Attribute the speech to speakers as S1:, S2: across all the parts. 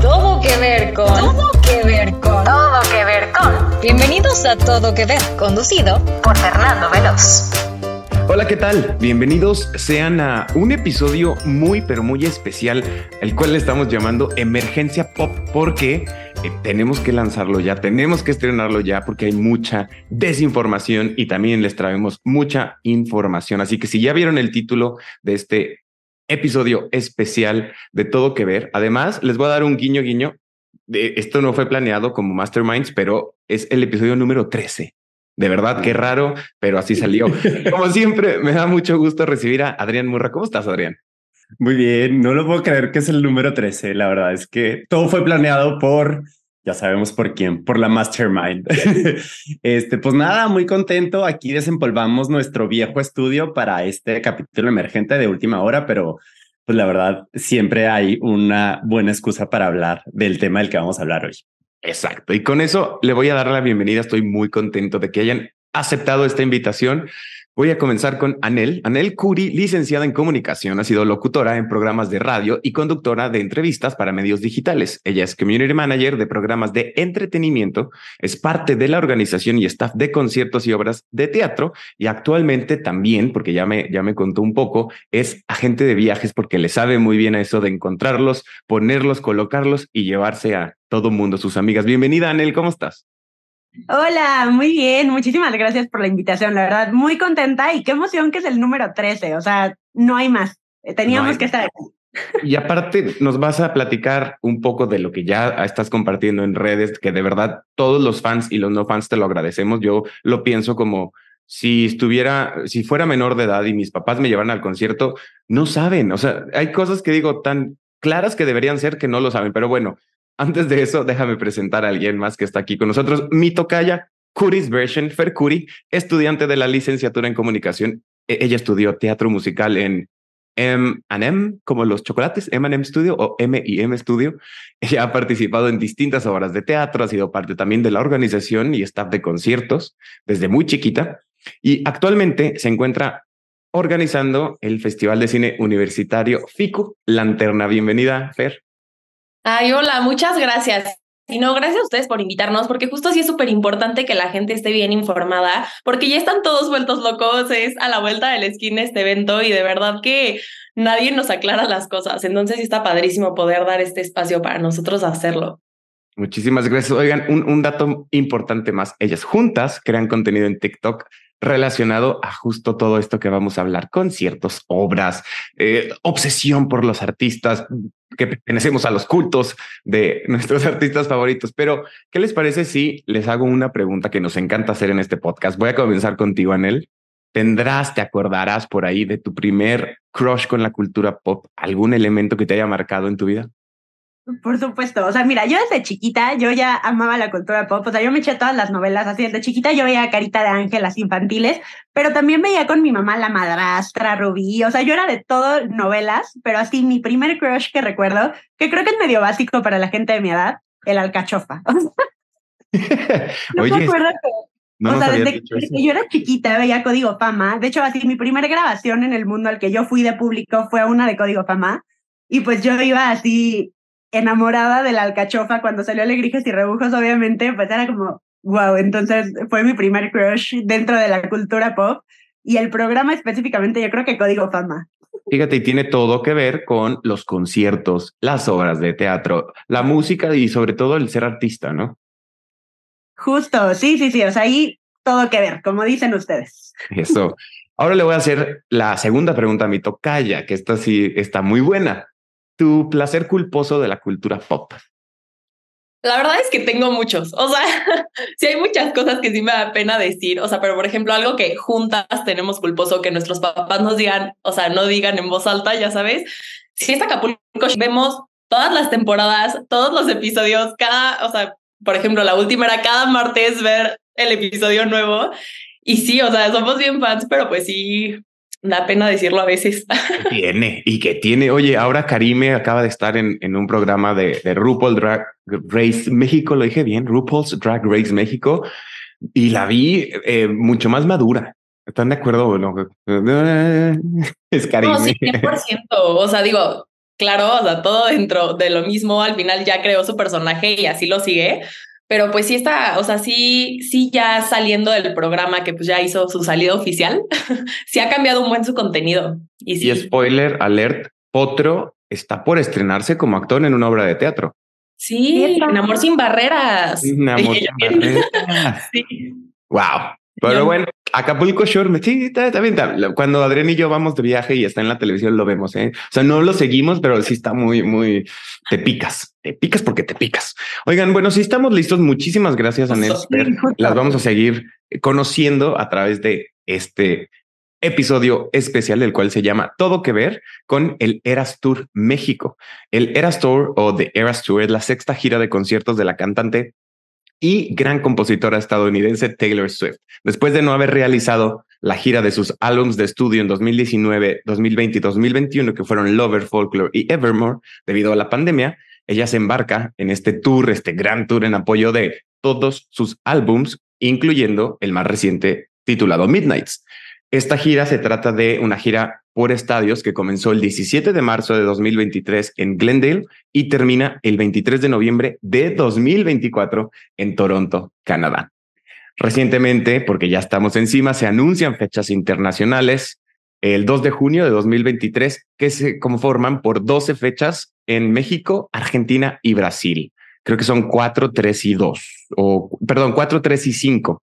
S1: Todo que ver con.
S2: Todo que ver con.
S1: Todo que ver con.
S2: Bienvenidos a Todo que ver, conducido
S1: por Fernando Veloz.
S3: Hola, ¿qué tal? Bienvenidos sean a un episodio muy, pero muy especial, el cual le estamos llamando Emergencia Pop, porque eh, tenemos que lanzarlo ya, tenemos que estrenarlo ya, porque hay mucha desinformación y también les traemos mucha información. Así que si ya vieron el título de este episodio especial de Todo que Ver, además les voy a dar un guiño, guiño. De, esto no fue planeado como Masterminds, pero es el episodio número 13. De verdad, qué raro, pero así salió. Como siempre, me da mucho gusto recibir a Adrián Murra. ¿Cómo estás, Adrián?
S4: Muy bien, no lo puedo creer que es el número 13. La verdad es que todo fue planeado por, ya sabemos por quién, por la Mastermind. este, pues nada, muy contento. Aquí desempolvamos nuestro viejo estudio para este capítulo emergente de última hora, pero pues la verdad, siempre hay una buena excusa para hablar del tema del que vamos a hablar hoy.
S3: Exacto. Y con eso le voy a dar la bienvenida. Estoy muy contento de que hayan aceptado esta invitación. Voy a comenzar con Anel. Anel Curi, licenciada en comunicación, ha sido locutora en programas de radio y conductora de entrevistas para medios digitales. Ella es community manager de programas de entretenimiento, es parte de la organización y staff de conciertos y obras de teatro y actualmente también, porque ya me, ya me contó un poco, es agente de viajes porque le sabe muy bien a eso de encontrarlos, ponerlos, colocarlos y llevarse a todo mundo, sus amigas. Bienvenida, Anel, ¿cómo estás?
S5: Hola, muy bien, muchísimas gracias por la invitación, la verdad, muy contenta y qué emoción que es el número 13, o sea, no hay más, eh, teníamos no hay que estar aquí.
S3: Y aparte nos vas a platicar un poco de lo que ya estás compartiendo en redes, que de verdad todos los fans y los no fans te lo agradecemos. Yo lo pienso como si estuviera, si fuera menor de edad y mis papás me llevaran al concierto, no saben, o sea, hay cosas que digo tan claras que deberían ser que no lo saben, pero bueno, antes de eso, déjame presentar a alguien más que está aquí con nosotros. Mi tocaya, Curis Version, Fer Curi, estudiante de la licenciatura en comunicación. Ella estudió teatro musical en M&M, como los chocolates, M&M Studio o M&M Studio. Ella ha participado en distintas obras de teatro, ha sido parte también de la organización y staff de conciertos desde muy chiquita y actualmente se encuentra organizando el Festival de Cine Universitario FICU Lanterna. Bienvenida, Fer.
S6: Ay, hola, muchas gracias. Y no, gracias a ustedes por invitarnos, porque justo sí es súper importante que la gente esté bien informada, porque ya están todos vueltos locos, es a la vuelta de la esquina este evento y de verdad que nadie nos aclara las cosas. Entonces sí está padrísimo poder dar este espacio para nosotros hacerlo.
S3: Muchísimas gracias. Oigan, un, un dato importante más. Ellas juntas crean contenido en TikTok relacionado a justo todo esto que vamos a hablar, conciertos, obras, eh, obsesión por los artistas que pertenecemos a los cultos de nuestros artistas favoritos. Pero, ¿qué les parece si les hago una pregunta que nos encanta hacer en este podcast? Voy a comenzar contigo, Anel. ¿Tendrás, te acordarás por ahí de tu primer crush con la cultura pop? ¿Algún elemento que te haya marcado en tu vida?
S5: Por supuesto, o sea, mira, yo desde chiquita, yo ya amaba la cultura pop, o sea, yo me eché todas las novelas así, desde chiquita yo veía Carita de Ángel, las infantiles, pero también veía con mi mamá La Madrastra, Rubí, o sea, yo era de todo novelas, pero así mi primer crush que recuerdo, que creo que es medio básico para la gente de mi edad, el alcachofa.
S3: no Oye, me acuerdo
S5: que... No o sea, desde que yo era chiquita veía Código Fama. De hecho, así mi primera grabación en el mundo al que yo fui de público fue una de Código Fama. Y pues yo iba así enamorada de la alcachofa cuando salió Alegrijes y Rebujos, obviamente, pues era como, wow, entonces fue mi primer crush dentro de la cultura pop y el programa específicamente yo creo que Código Fama.
S3: Fíjate, y tiene todo que ver con los conciertos, las obras de teatro, la música y sobre todo el ser artista, ¿no?
S5: Justo, sí, sí, sí, o sea, ahí todo que ver, como dicen ustedes.
S3: Eso. Ahora le voy a hacer la segunda pregunta a mi tocaya, que esta sí está muy buena tu placer culposo de la cultura pop?
S6: La verdad es que tengo muchos. O sea, sí hay muchas cosas que sí me da pena decir. O sea, pero por ejemplo, algo que juntas tenemos culposo que nuestros papás nos digan, o sea, no digan en voz alta, ya sabes. Si es Acapulco, vemos todas las temporadas, todos los episodios, cada, o sea, por ejemplo, la última era cada martes ver el episodio nuevo. Y sí, o sea, somos bien fans, pero pues sí, da pena decirlo a veces.
S3: Tiene, y que tiene, oye, ahora Karime acaba de estar en, en un programa de, de RuPaul Drag Race México, lo dije bien, RuPaul's Drag Race México, y la vi eh, mucho más madura. ¿Están de acuerdo? No? Es Karime.
S6: No, sí, 100%. O sea, digo, claro, o sea, todo dentro de lo mismo, al final ya creó su personaje y así lo sigue. Pero pues sí está, o sea, sí, sí ya saliendo del programa que pues ya hizo su salida oficial, sí ha cambiado un buen su contenido. Y, sí.
S3: y spoiler alert, Potro está por estrenarse como actor en una obra de teatro.
S6: Sí, en Amor sin barreras.
S3: En Amor sin barreras.
S6: sí.
S3: Wow. Pero bueno, Acapulco Shore, sí, está, está bien. está- Cuando Adrián y yo vamos de viaje y está en la televisión, lo vemos, ¿eh? O sea, no lo seguimos, pero sí está muy, muy... Te picas, te picas porque te picas. Oigan, bueno, si estamos listos, muchísimas gracias, Anel.
S6: Justo.
S3: Fer. Las vamos a seguir conociendo a través de este episodio especial, el cual se llama Todo que ver con el Eras Tour México. El Eras Tour o The Eras Tour es la sexta gira de conciertos de la cantante y gran compositora estadounidense Taylor Swift. Después de no haber realizado la gira de sus álbumes de estudio en 2019, 2020 y 2021, que fueron Lover, Folklore y Evermore, debido a la pandemia, ella se embarca en este tour, este gran tour en apoyo de todos sus álbums, incluyendo el más reciente titulado Midnights. Esta gira se trata de una gira por estadios que comenzó el 17 de marzo de 2023 en Glendale y termina el 23 de noviembre de 2024 en Toronto, Canadá. Recientemente, porque ya estamos encima, se anuncian fechas internacionales el 2 de junio de 2023 que se conforman por 12 fechas en México, Argentina y Brasil. Creo que son 4, 3 y 2, o perdón, 4, 3 y 5.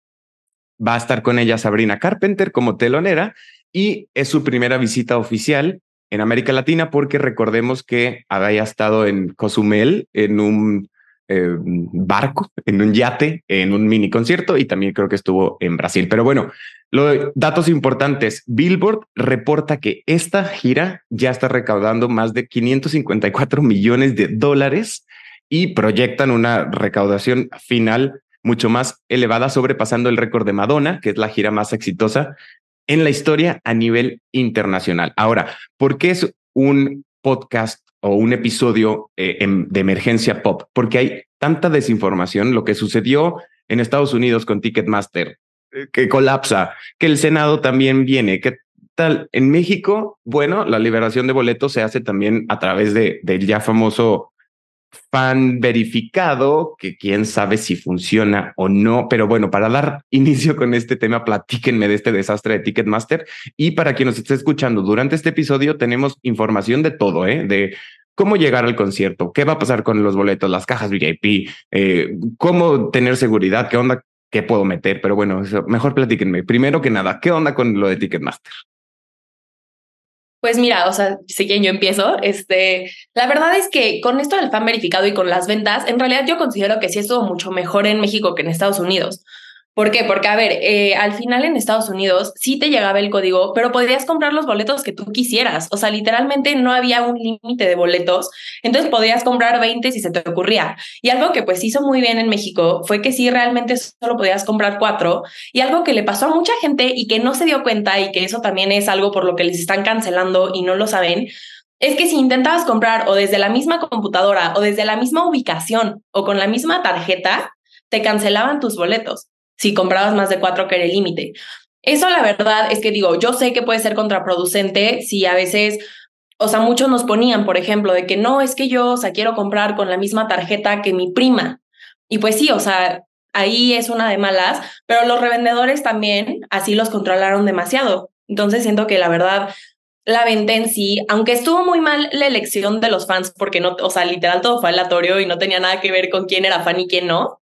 S3: Va a estar con ella Sabrina Carpenter como telonera y es su primera visita oficial en América Latina porque recordemos que había estado en Cozumel en un eh, barco, en un yate, en un mini concierto y también creo que estuvo en Brasil. Pero bueno, lo, datos importantes. Billboard reporta que esta gira ya está recaudando más de 554 millones de dólares y proyectan una recaudación final mucho más elevada, sobrepasando el récord de Madonna, que es la gira más exitosa en la historia a nivel internacional. Ahora, ¿por qué es un podcast o un episodio eh, en, de emergencia pop? Porque hay tanta desinformación, lo que sucedió en Estados Unidos con Ticketmaster, eh, que colapsa, que el Senado también viene, que tal en México, bueno, la liberación de boletos se hace también a través de, del ya famoso fan verificado, que quién sabe si funciona o no, pero bueno, para dar inicio con este tema, platíquenme de este desastre de Ticketmaster y para quien nos esté escuchando durante este episodio tenemos información de todo, ¿eh? de cómo llegar al concierto, qué va a pasar con los boletos, las cajas VIP, eh, cómo tener seguridad, qué onda, qué puedo meter, pero bueno, mejor platíquenme. Primero que nada, ¿qué onda con lo de Ticketmaster?
S6: Pues mira, o sea, si quieren yo empiezo, este, la verdad es que con esto del fan verificado y con las ventas, en realidad yo considero que sí estuvo mucho mejor en México que en Estados Unidos. ¿Por qué? Porque, a ver, eh, al final en Estados Unidos sí te llegaba el código, pero podías comprar los boletos que tú quisieras. O sea, literalmente no había un límite de boletos. Entonces podías comprar 20 si se te ocurría. Y algo que pues hizo muy bien en México fue que sí realmente solo podías comprar cuatro. Y algo que le pasó a mucha gente y que no se dio cuenta y que eso también es algo por lo que les están cancelando y no lo saben, es que si intentabas comprar o desde la misma computadora o desde la misma ubicación o con la misma tarjeta, te cancelaban tus boletos si comprabas más de cuatro que era el límite. Eso la verdad es que digo, yo sé que puede ser contraproducente si a veces, o sea, muchos nos ponían, por ejemplo, de que no, es que yo, o sea, quiero comprar con la misma tarjeta que mi prima. Y pues sí, o sea, ahí es una de malas, pero los revendedores también así los controlaron demasiado. Entonces siento que la verdad, la venta en sí, aunque estuvo muy mal la elección de los fans, porque no, o sea, literal todo fue aleatorio y no tenía nada que ver con quién era fan y quién no.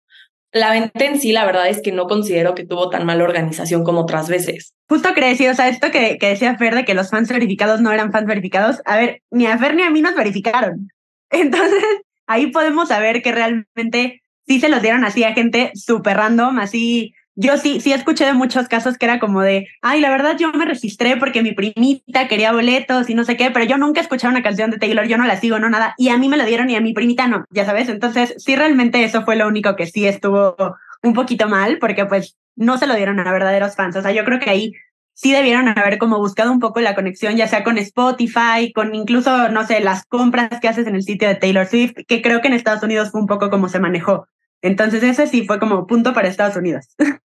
S6: La venta en sí, la verdad es que no considero que tuvo tan mala organización como otras veces.
S5: Justo crecí, o sea, esto que, que decía Fer de que los fans verificados no eran fans verificados, a ver, ni a Fer ni a mí nos verificaron. Entonces, ahí podemos saber que realmente sí se los dieron así a gente súper random, así. Yo sí, sí escuché de muchos casos que era como de, ay, la verdad yo me registré porque mi primita quería boletos y no sé qué, pero yo nunca escuché una canción de Taylor, yo no la sigo, no nada, y a mí me lo dieron y a mi primita no, ya sabes, entonces sí realmente eso fue lo único que sí estuvo un poquito mal, porque pues no se lo dieron a verdaderos fans, o sea, yo creo que ahí sí debieron haber como buscado un poco la conexión, ya sea con Spotify, con incluso, no sé, las compras que haces en el sitio de Taylor Swift, que creo que en Estados Unidos fue un poco como se manejó. Entonces ese sí fue como punto para Estados Unidos.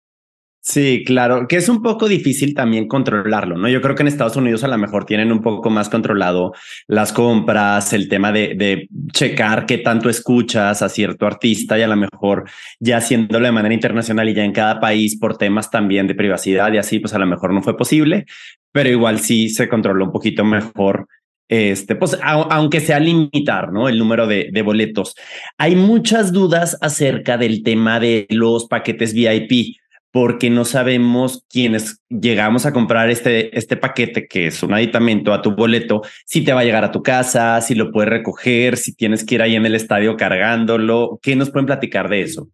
S4: Sí, claro, que es un poco difícil también controlarlo, ¿no? Yo creo que en Estados Unidos a lo mejor tienen un poco más controlado las compras, el tema de, de checar qué tanto escuchas a cierto artista y a lo mejor ya haciéndolo de manera internacional y ya en cada país por temas también de privacidad y así, pues a lo mejor no fue posible, pero igual sí se controló un poquito mejor este, pues aunque sea limitar, ¿no? El número de, de, boletos. Hay muchas dudas acerca del tema de los paquetes VIP porque no sabemos quiénes llegamos a comprar este, este paquete, que es un aditamento a tu boleto, si te va a llegar a tu casa, si lo puedes recoger, si tienes que ir ahí en el estadio cargándolo. ¿Qué nos pueden platicar de eso?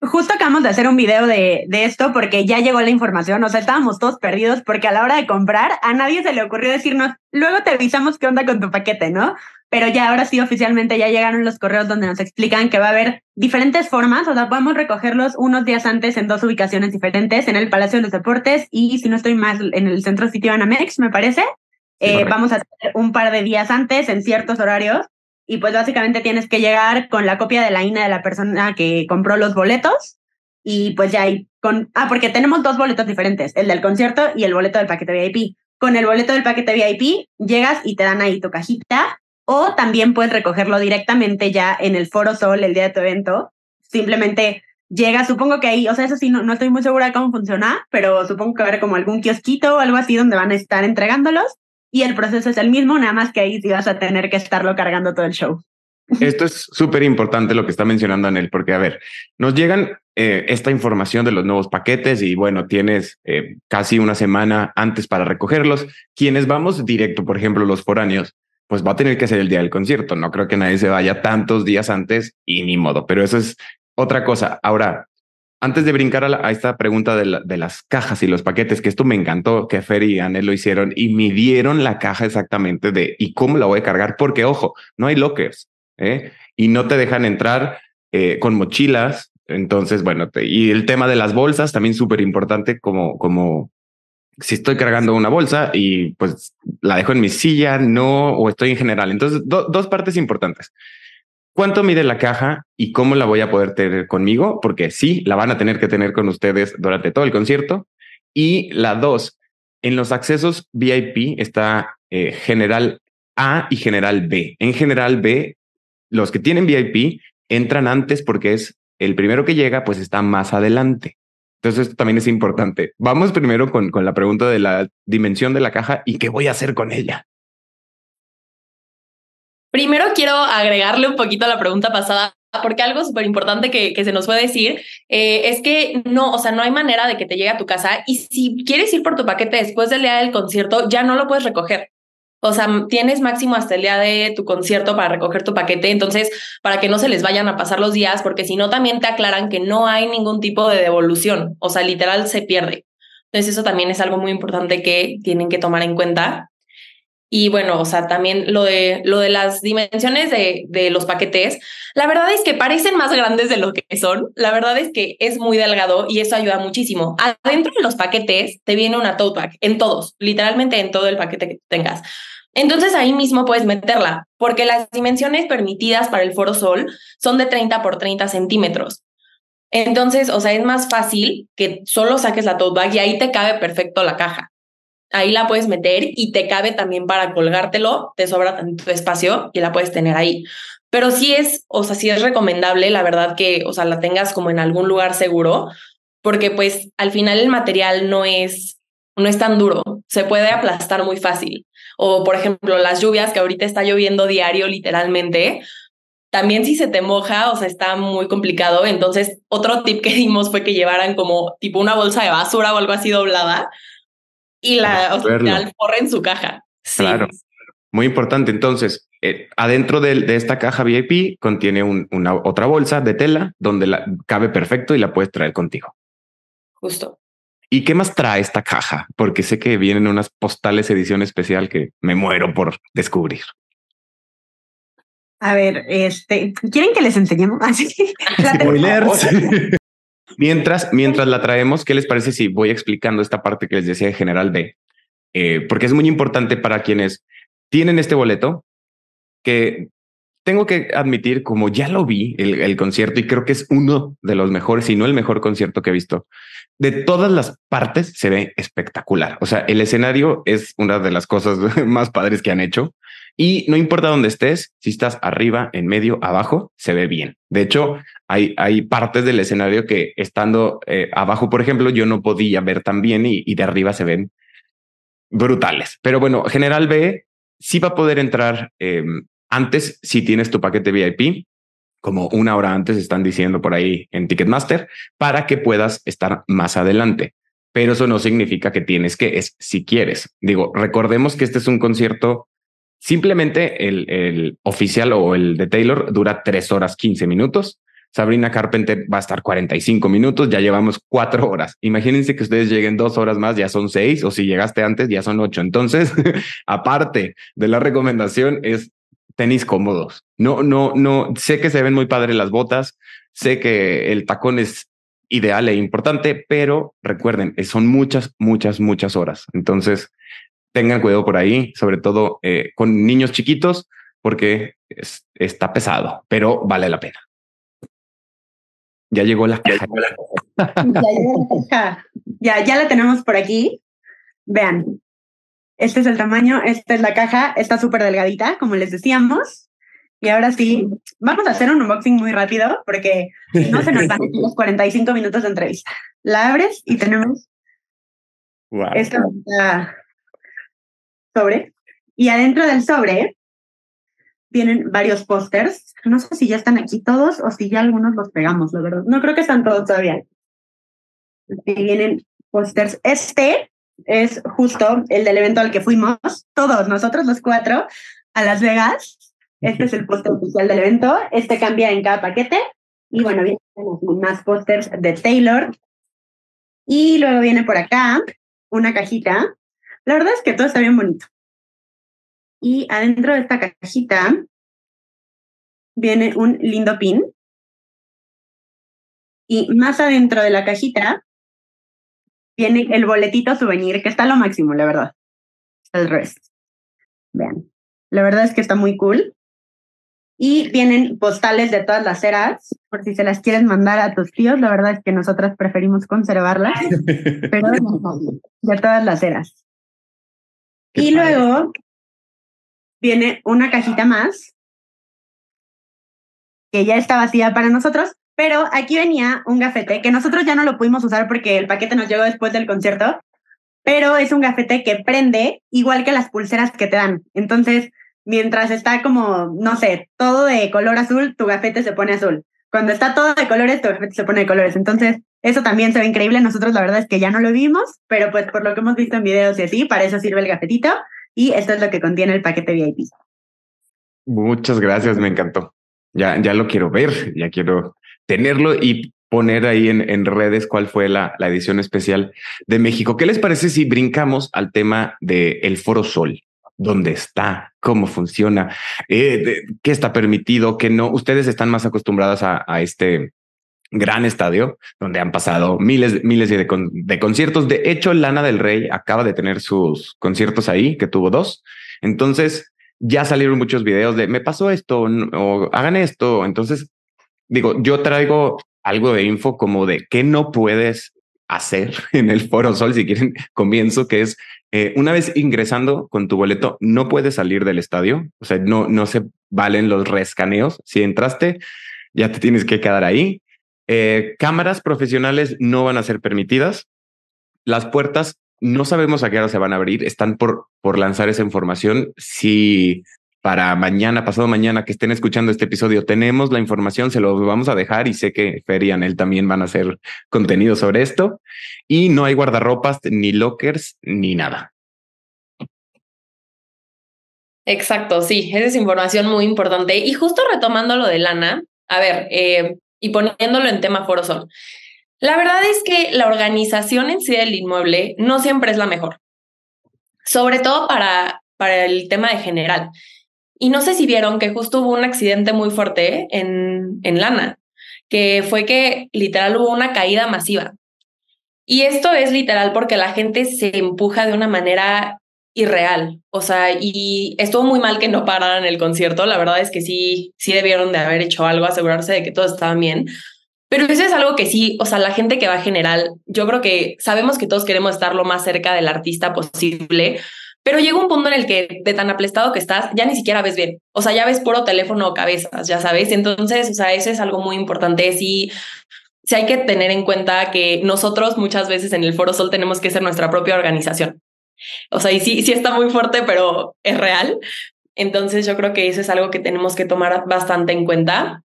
S5: Justo acabamos de hacer un video de, de esto porque ya llegó la información, o sea, estábamos todos perdidos porque a la hora de comprar a nadie se le ocurrió decirnos, luego te avisamos qué onda con tu paquete, ¿no? Pero ya ahora sí oficialmente ya llegaron los correos donde nos explican que va a haber diferentes formas, o sea, podemos recogerlos unos días antes en dos ubicaciones diferentes, en el Palacio de los Deportes y si no estoy más en el Centro Sitio Anamex, me parece. Eh, vamos a hacer un par de días antes en ciertos horarios y pues básicamente tienes que llegar con la copia de la INA de la persona que compró los boletos y pues ya hay con, ah, porque tenemos dos boletos diferentes, el del concierto y el boleto del paquete VIP. Con el boleto del paquete VIP llegas y te dan ahí tu cajita o también puedes recogerlo directamente ya en el Foro Sol el día de tu evento. Simplemente llega, supongo que ahí, o sea, eso sí, no, no estoy muy segura de cómo funciona, pero supongo que haber como algún kiosquito o algo así donde van a estar entregándolos y el proceso es el mismo, nada más que ahí sí vas a tener que estarlo cargando todo el show.
S3: Esto es súper importante lo que está mencionando Anel, porque a ver, nos llegan eh, esta información de los nuevos paquetes y bueno, tienes eh, casi una semana antes para recogerlos. Quienes vamos directo, por ejemplo, los foráneos, pues va a tener que ser el día del concierto. No creo que nadie se vaya tantos días antes y ni modo, pero eso es otra cosa. Ahora, antes de brincar a, esta pregunta de, las cajas y los paquetes, que esto me encantó que Fer y Anel lo hicieron y midieron la caja exactamente de y cómo la voy a cargar, porque ojo, no hay lockers ¿eh? y no te dejan entrar eh, con mochilas. Entonces, bueno, y el tema de las bolsas también súper importante como, como si estoy cargando una bolsa y pues la dejo en mi silla, no, o estoy en general. Entonces, dos partes importantes. ¿Cuánto mide la caja y cómo la voy a poder tener conmigo? Porque sí, la van a tener que tener con ustedes durante todo el concierto. Y la dos, en los accesos VIP está eh, general A y general B. En general B, los que tienen VIP entran antes porque es el primero que llega, pues está más adelante. Entonces, esto también es importante. Vamos primero con, con la pregunta de la dimensión de la caja y qué voy a hacer con ella.
S6: Primero quiero agregarle un poquito a la pregunta pasada, porque algo súper importante que, que, se nos puede decir eh, es que no, o sea, no hay manera de que te llegue a tu casa y si quieres ir por tu paquete después del día del concierto, ya no lo puedes recoger. O sea, tienes máximo hasta el día de tu concierto para recoger tu paquete, entonces, para que no se les vayan a pasar los días, porque si no, también te aclaran que no hay ningún tipo de devolución, o sea, literal se pierde. Entonces, eso también es algo muy importante que tienen que tomar en cuenta. Y bueno, o sea, también lo de, lo de las dimensiones de, de los paquetes, la verdad es que parecen más grandes de lo que son. La verdad es que es muy delgado y eso ayuda muchísimo. Adentro de los paquetes te viene una tote bag, en todos, literalmente en todo el paquete que tengas. Entonces ahí mismo puedes meterla, porque las dimensiones permitidas para el Foro Sol son de 30 por 30 centímetros. Entonces, o sea, es más fácil que solo saques la tote bag y ahí te cabe perfecto la caja. Ahí la puedes meter y te cabe también para colgártelo, te sobra tanto espacio y la puedes tener ahí. Pero sí es, o sea, sí es recomendable, la verdad, que, o sea, la tengas como en algún lugar seguro, porque pues al final el material no es, no es tan duro, se puede aplastar muy fácil o por ejemplo las lluvias que ahorita está lloviendo diario literalmente, también si se te moja, o sea, está muy complicado. Entonces, otro tip que dimos fue que llevaran como tipo una bolsa de basura o algo así doblada y la, o en su caja.
S3: Claro, muy importante. Entonces, eh, adentro de, de, esta caja VIP contiene una otra bolsa de tela donde la, cabe perfecto y la puedes traer contigo.
S6: Justo.
S3: ¿Y qué más trae esta caja? Porque sé que vienen unas postales edición especial que me muero por descubrir.
S5: A ver, este, ¿quieren que les enseñemos? Así.
S3: mientras, mientras la traemos, ¿qué les parece si voy explicando esta parte que les decía de General B? Eh, porque es muy importante para quienes tienen este boleto que tengo que admitir, como ya lo vi el, el, concierto y creo que es uno de los mejores, si no el mejor concierto que he visto, de todas las partes se ve espectacular. O sea, el escenario es una de las cosas más padres que han hecho. Y no importa dónde estés, si estás arriba, en medio, abajo, se ve bien. De hecho, hay, hay partes del escenario que estando eh, abajo, por ejemplo, yo no podía ver tan bien y, y, de arriba se ven brutales. Pero bueno, General B sí va a poder entrar eh, antes si tienes tu paquete VIP, como una hora antes están diciendo por ahí en Ticketmaster, para que puedas estar más adelante. Pero eso no significa que tienes que, es si quieres. Digo, recordemos que este es un concierto Simplemente el, el, oficial o el de Taylor dura tres horas 15 minutos. Sabrina Carpenter va a estar 45 minutos, ya llevamos cuatro horas. Imagínense que ustedes lleguen dos horas más, ya son seis, o si llegaste antes, ya son ocho. Entonces, aparte de la recomendación, es tenis cómodos. No, no, no, sé que se ven muy padres las botas, sé que el tacón es ideal e importante, pero recuerden, son muchas, muchas, muchas horas. Entonces, tengan cuidado por ahí, sobre todo eh, con niños chiquitos, porque es, está pesado, pero vale la pena. Ya llegó la caja.
S5: Ya llegó la caja. Ya, ya la tenemos por aquí. Vean, este es el tamaño, esta es la caja, está súper delgadita, como les decíamos. Y ahora sí, vamos a hacer un unboxing muy rápido porque no se nos van los 45 minutos de entrevista. La abres y tenemos
S4: wow.
S5: esta sobre. Y adentro del sobre vienen varios pósters. No sé si ya están aquí todos o si ya algunos los pegamos, la verdad. No creo que están todos todavía. Y vienen pósters. Este es justo el del evento al que fuimos, todos nosotros los cuatro, a Las Vegas. Este es el póster oficial del evento. Este cambia en cada paquete. Y bueno, vienen más pósters de Taylor. Y luego viene por acá una cajita la verdad es que todo está bien bonito. Y adentro de esta cajita viene un lindo pin. Y más adentro de la cajita viene el boletito souvenir, que está lo máximo, la verdad. El resto. Vean. La verdad es que está muy cool. Y vienen postales de todas las eras, por si se las quieres mandar a tus tíos. La verdad es que nosotras preferimos conservarlas, pero de todas las eras. Y luego viene una cajita más que ya está vacía para nosotros, pero aquí venía un gafete que nosotros ya no lo pudimos usar porque el paquete nos llegó después del concierto, pero es un gafete que prende igual que las pulseras que te dan. Entonces, mientras está como, no sé, todo de color azul, tu gafete se pone azul. Cuando está todo de colores, tu gafete se pone de colores. Entonces, eso también se ve increíble. Nosotros la verdad es que ya no lo vimos, pero pues por lo que hemos visto en videos y así, para eso sirve el gafetito. Y esto es lo que contiene el paquete VIP.
S3: Muchas gracias, me encantó. Ya, ya lo quiero ver, ya quiero tenerlo y poner ahí en, en redes cuál fue la, la, edición especial de México. ¿Qué les parece si brincamos al tema del el Foro Sol? ¿Dónde está? ¿Cómo funciona? Eh, de, ¿Qué está permitido? ¿Qué no? Ustedes están más acostumbradas a, a este gran estadio donde han pasado miles, miles de, de, conciertos. De hecho, Lana del Rey acaba de tener sus conciertos ahí, que tuvo dos. Entonces, ya salieron muchos videos de me pasó esto o hagan esto. Entonces, digo, yo traigo algo de info como de qué no puedes hacer en el Foro Sol, si quieren, comienzo, que es eh, una vez ingresando con tu boleto, no puedes salir del estadio, o sea, no, no se valen los rescaneos. Si entraste, ya te tienes que quedar ahí. Eh, cámaras profesionales no van a ser permitidas. Las puertas no sabemos a qué hora se van a abrir. Están por, por lanzar esa información. Si para mañana, pasado mañana que estén escuchando este episodio, tenemos la información, se lo vamos a dejar y sé que Fer y Anel también van a hacer contenido sobre esto. Y no hay guardarropas, ni lockers, ni nada.
S6: Exacto, sí, esa es información muy importante. Y justo retomando lo de Lana, a ver, eh, y poniéndolo en tema Foro Sol. La verdad es que la organización en sí del inmueble no siempre es la mejor, sobre todo para, para el tema de general. Y no sé si vieron que justo hubo un accidente muy fuerte en, en Lana, que fue que literal hubo una caída masiva. Y esto es literal porque la gente se empuja de una manera irreal. O sea, y estuvo muy mal que no pararan el concierto. La verdad es que sí, sí debieron de haber hecho algo, asegurarse de que todo estaba bien. Pero eso es algo que sí, o sea, la gente que va general, yo creo que sabemos que todos queremos estar lo más cerca del artista posible, pero llega un punto en el que de tan aplastado que estás, ya ni siquiera ves bien. O sea, ya ves puro teléfono o cabezas, ya sabes. Entonces, o sea, eso es algo muy importante. Sí, sí hay que tener en cuenta que nosotros muchas veces en el Foro Sol tenemos que ser nuestra propia organización. O sea, y sí, sí está muy fuerte, pero es real. Entonces yo creo que eso es algo que tenemos que tomar bastante en cuenta.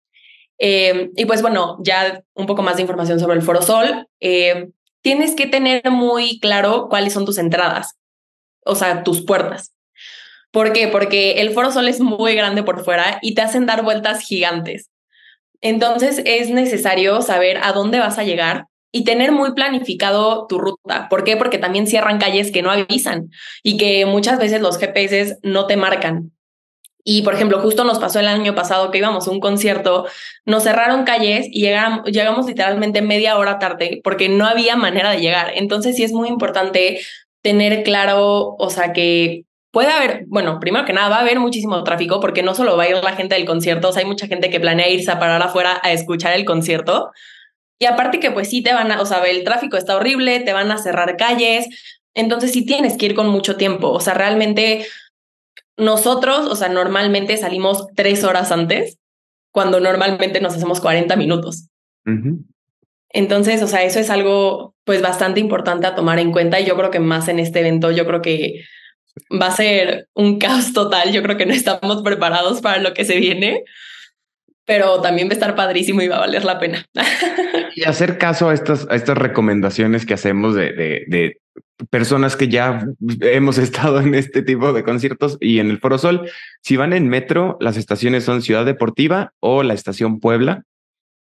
S6: Eh, y pues bueno, ya un poco más de información sobre el Foro Sol. Eh, tienes que tener muy claro cuáles son tus entradas, o sea, tus puertas. ¿Por qué? Porque el Foro Sol es muy grande por fuera y te hacen dar vueltas gigantes. Entonces es necesario saber a dónde vas a llegar y tener muy planificado tu ruta. ¿Por qué? Porque también cierran calles que no avisan y que muchas veces los GPS no te marcan. Y, por ejemplo, justo nos pasó el año pasado que íbamos a un concierto, nos cerraron calles y llegamos, llegamos literalmente media hora tarde porque no había manera de llegar. Entonces sí es muy importante tener claro, o sea, que puede haber, bueno, primero que nada, va a haber muchísimo tráfico porque no solo va a ir la gente del concierto, o sea, hay mucha gente que planea irse a parar afuera a escuchar el concierto. Y aparte que pues sí te van a, o sea, el tráfico está horrible, te van a cerrar calles, entonces sí tienes que ir con mucho tiempo, o sea, realmente nosotros, o sea, normalmente salimos tres horas antes, cuando normalmente nos hacemos 40 minutos. Entonces, o sea, eso es algo pues bastante importante a tomar en cuenta y yo creo que más en este evento, yo creo que va a ser un caos total, yo creo que no estamos preparados para lo que se viene, pero también va a estar padrísimo y va a valer la pena.
S3: y hacer caso a estas, estas recomendaciones que hacemos de, de, personas que ya hemos estado en este tipo de conciertos y en el Foro Sol. Si van en metro, las estaciones son Ciudad Deportiva o la estación Puebla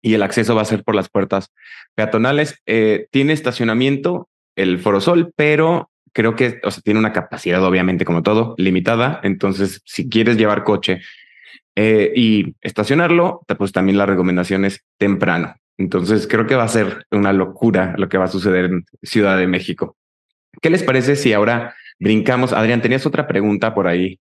S3: y el acceso va a ser por las puertas peatonales. Eh, tiene estacionamiento el Foro Sol, pero creo que o sea, tiene una capacidad, obviamente, como todo, limitada. Entonces, si quieres llevar coche eh, y estacionarlo, pues también la recomendación es temprano. Entonces, creo que va a ser una locura lo que va a suceder en Ciudad de México. ¿Qué les parece si ahora brincamos? Adrián, tenías otra pregunta por ahí.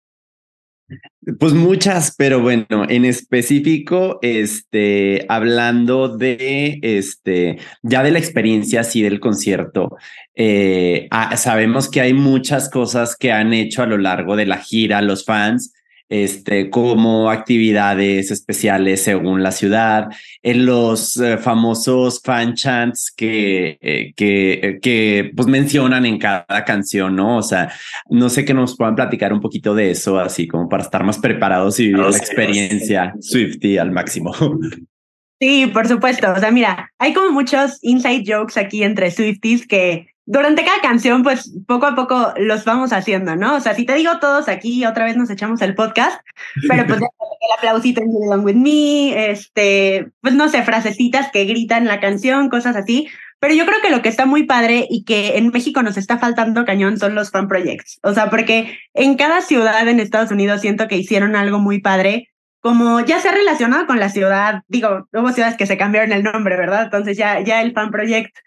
S4: Pues muchas, pero bueno, en específico, este, hablando de, este, ya de la experiencia así del concierto, eh, ah, sabemos que hay muchas cosas que han hecho a lo largo de la gira los fans este, como actividades especiales según la ciudad, en los eh, famosos fan chants que, eh, que, eh, que pues mencionan en cada canción, ¿no? O sea, no sé que nos puedan platicar un poquito de eso, así como para estar más preparados y vivir la experiencia Swifty al máximo.
S5: Sí, por supuesto. O sea, mira, hay como muchos inside jokes aquí entre Swifties que durante cada canción, pues poco a poco los vamos haciendo, ¿no? O sea, si te digo todos aquí, otra vez nos echamos el podcast, pero pues el aplausito en Along With Me, este, pues no sé, frasecitas que gritan la canción, cosas así. Pero yo creo que lo que está muy padre y que en México nos está faltando cañón son los fan projects. O sea, porque en cada ciudad en Estados Unidos siento que hicieron algo muy padre, como ya se ha relacionado con la ciudad. Digo, hubo ciudades que se cambiaron el nombre, ¿verdad? Entonces ya, ya el fan project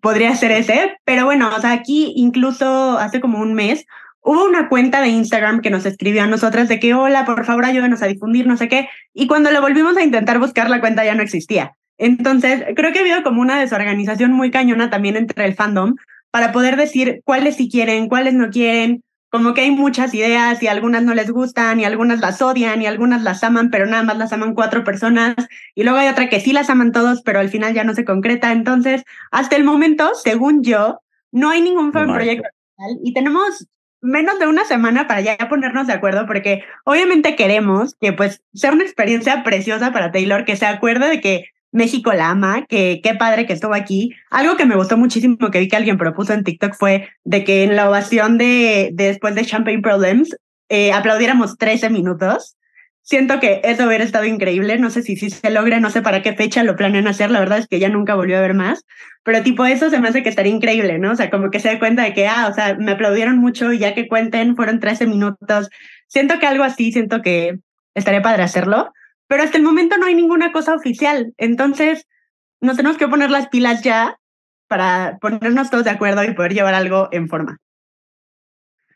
S5: podría ser ese, pero bueno, o sea, aquí incluso hace como un mes hubo una cuenta de Instagram que nos escribió a nosotras de que, hola, por favor, ayúdenos a difundir, no sé qué, y cuando le volvimos a intentar buscar, la cuenta ya no existía. Entonces, creo que ha habido como una desorganización muy cañona también entre el fandom para poder decir cuáles sí quieren, cuáles no quieren, como que hay muchas ideas y algunas no les gustan y algunas las odian y algunas las aman, pero nada más las aman cuatro personas y luego hay otra que sí las aman todos, pero al final ya no se concreta. Entonces, hasta el momento, según yo, no hay ningún fan proyecto y tenemos menos de una semana para ya ponernos de acuerdo porque obviamente queremos que pues sea una experiencia preciosa para Taylor, que se acuerde de que México la ama, que qué padre que estuvo aquí. Algo que me gustó muchísimo que vi que alguien propuso en TikTok fue de que en la ovación de, después de Champagne Problems eh, aplaudiéramos 13 minutos. Siento que eso hubiera estado increíble. No sé si, si se logre, no sé para qué fecha lo planean hacer. La verdad es que ya nunca volvió a ver más. Pero tipo eso se me hace que estaría increíble, ¿no? O sea, como que se da cuenta de que, ah, o sea, me aplaudieron mucho y ya que cuenten, fueron 13 minutos. Siento que algo así, siento que estaría padre hacerlo pero hasta el momento no hay ninguna cosa oficial. Entonces, nos tenemos que poner las pilas ya para ponernos todos de acuerdo y poder llevar algo en forma.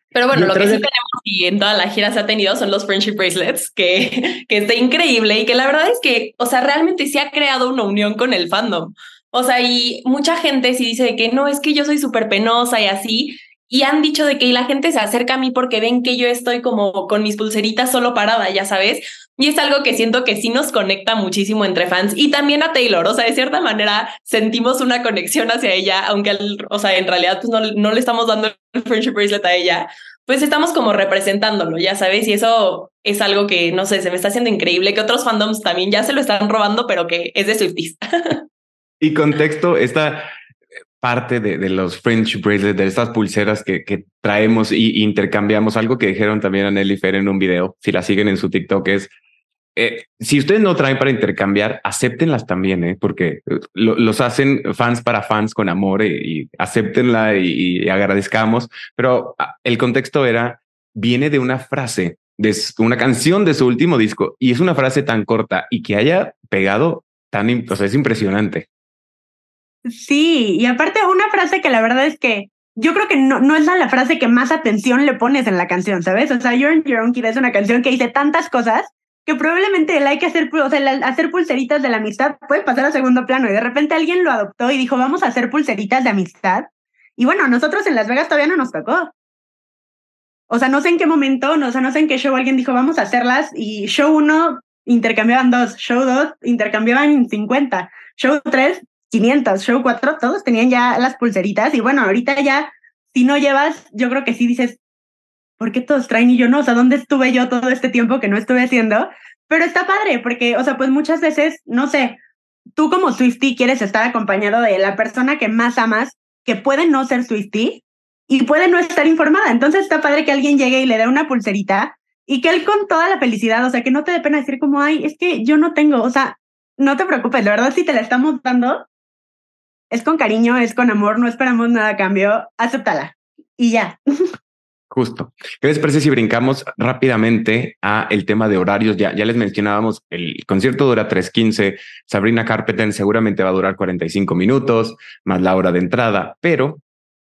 S6: Pero bueno, lo que sí tenemos y en toda la gira se ha tenido son los friendship bracelets, que, que está increíble y que la verdad es que, o sea, realmente se ha creado una unión con el fandom. O sea, y mucha gente sí dice que no, es que yo soy súper penosa y así, y han dicho de que la gente se acerca a mí porque ven que yo estoy como con mis pulseritas solo parada, ya sabes. Y es algo que siento que sí nos conecta muchísimo entre fans y también a Taylor. O sea, de cierta manera sentimos una conexión hacia ella, aunque, o sea, en realidad pues no, no le estamos dando el friendship bracelet a ella, pues estamos como representándolo, ya sabes, y eso es algo que, no sé, se me está haciendo increíble, que otros fandoms también ya se lo están robando, pero que es de Swifties.
S3: y contexto, esta parte de, los French bracelets, de estas pulseras que, traemos y intercambiamos, algo que dijeron también a Nelly Fer en un video, si la siguen en su TikTok, es eh, si ustedes no traen para intercambiar, acéptenlas también, ¿eh? porque eh, los hacen fans para fans con amor y, acéptenla y, agradezcamos. Pero ah, el contexto era, viene de una frase, de una canción de su último disco y es una frase tan corta y que haya pegado tan, o es impresionante.
S5: Sí, y aparte una frase que la verdad es que yo creo que no, no es la, frase que más atención le pones en la canción, ¿sabes? O sea, You're in Your Own Kid es una canción que dice tantas cosas que probablemente el hay que hacer, o sea, hacer pulseritas de la amistad puede pasar a segundo plano y de repente alguien lo adoptó y dijo, vamos a hacer pulseritas de amistad. Y bueno, nosotros en Las Vegas todavía no nos tocó. O sea, no sé en qué momento, o sea, no sé en qué show alguien dijo, vamos a hacerlas y show uno intercambiaban dos, show dos intercambiaban 50, show tres 500, show cuatro todos tenían ya las pulseritas y bueno, ahorita ya, si no llevas, yo creo que sí dices, ¿por qué todos traen y yo no? O sea, ¿dónde estuve yo todo este tiempo que no estuve haciendo? Pero está padre, porque, o sea, pues muchas veces, no sé, tú como Swifty quieres estar acompañado de la persona que más amas, que puede no ser Swifty y puede no estar informada. Entonces está padre que alguien llegue y le dé una pulserita y que él con toda la felicidad, o sea, que no te dé pena decir como, ay, es que yo no tengo, o sea, no te preocupes, la verdad, si te la estamos dando, es con cariño, es con amor, no esperamos nada a cambio, acéptala y ya.
S3: Justo. ¿Qué les parece si brincamos rápidamente a el tema de horarios? Ya, ya les mencionábamos, el concierto dura 3.15, Sabrina Carpenter seguramente va a durar 45 minutos, más la hora de entrada, pero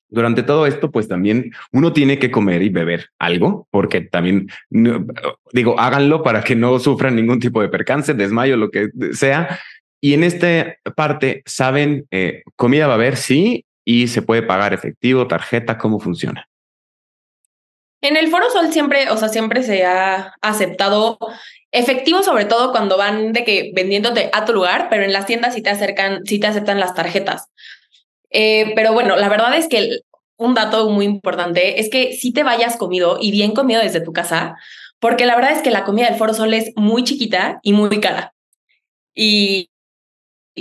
S3: durante todo esto, pues también uno tiene que comer y beber algo, porque también, digo, háganlo para que no sufran ningún tipo de percance, desmayo, lo que sea. Y en esta parte, ¿saben eh, comida va a haber? Sí, y se puede pagar efectivo, tarjeta, ¿cómo funciona?
S6: En el Foro Sol siempre, o sea, siempre se ha aceptado efectivo, sobre todo cuando van de que vendiéndote a tu lugar, pero en las tiendas sí te acercan, sí te aceptan las tarjetas. Eh, pero bueno, la verdad es que un dato muy importante es que si te vayas comido y bien comido desde tu casa, porque la verdad es que la comida del Foro Sol es muy chiquita y muy cara. Y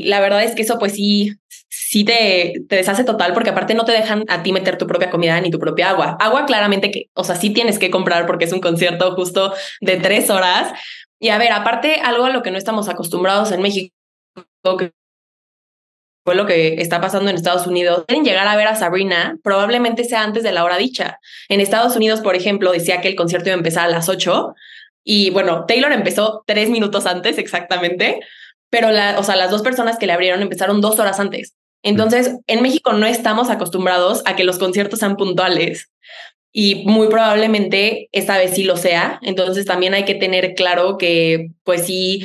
S6: la verdad es que eso pues sí, sí te, te deshace total porque aparte no te dejan a ti meter tu propia comida ni tu propia agua. Agua claramente que, o sea, sí tienes que comprar porque es un concierto justo de tres horas. Y a ver, aparte algo a lo que no estamos acostumbrados en México, que fue lo que está pasando en Estados Unidos, quieren llegar a ver a Sabrina, probablemente sea antes de la hora dicha. En Estados Unidos, por ejemplo, decía que el concierto iba a empezar a las 8 y bueno, Taylor empezó tres minutos antes exactamente, pero la, o sea, las dos personas que le abrieron empezaron dos horas antes. Entonces, en México no estamos acostumbrados a que los conciertos sean puntuales y muy probablemente esta vez sí lo sea. Entonces, también hay que tener claro que, pues sí,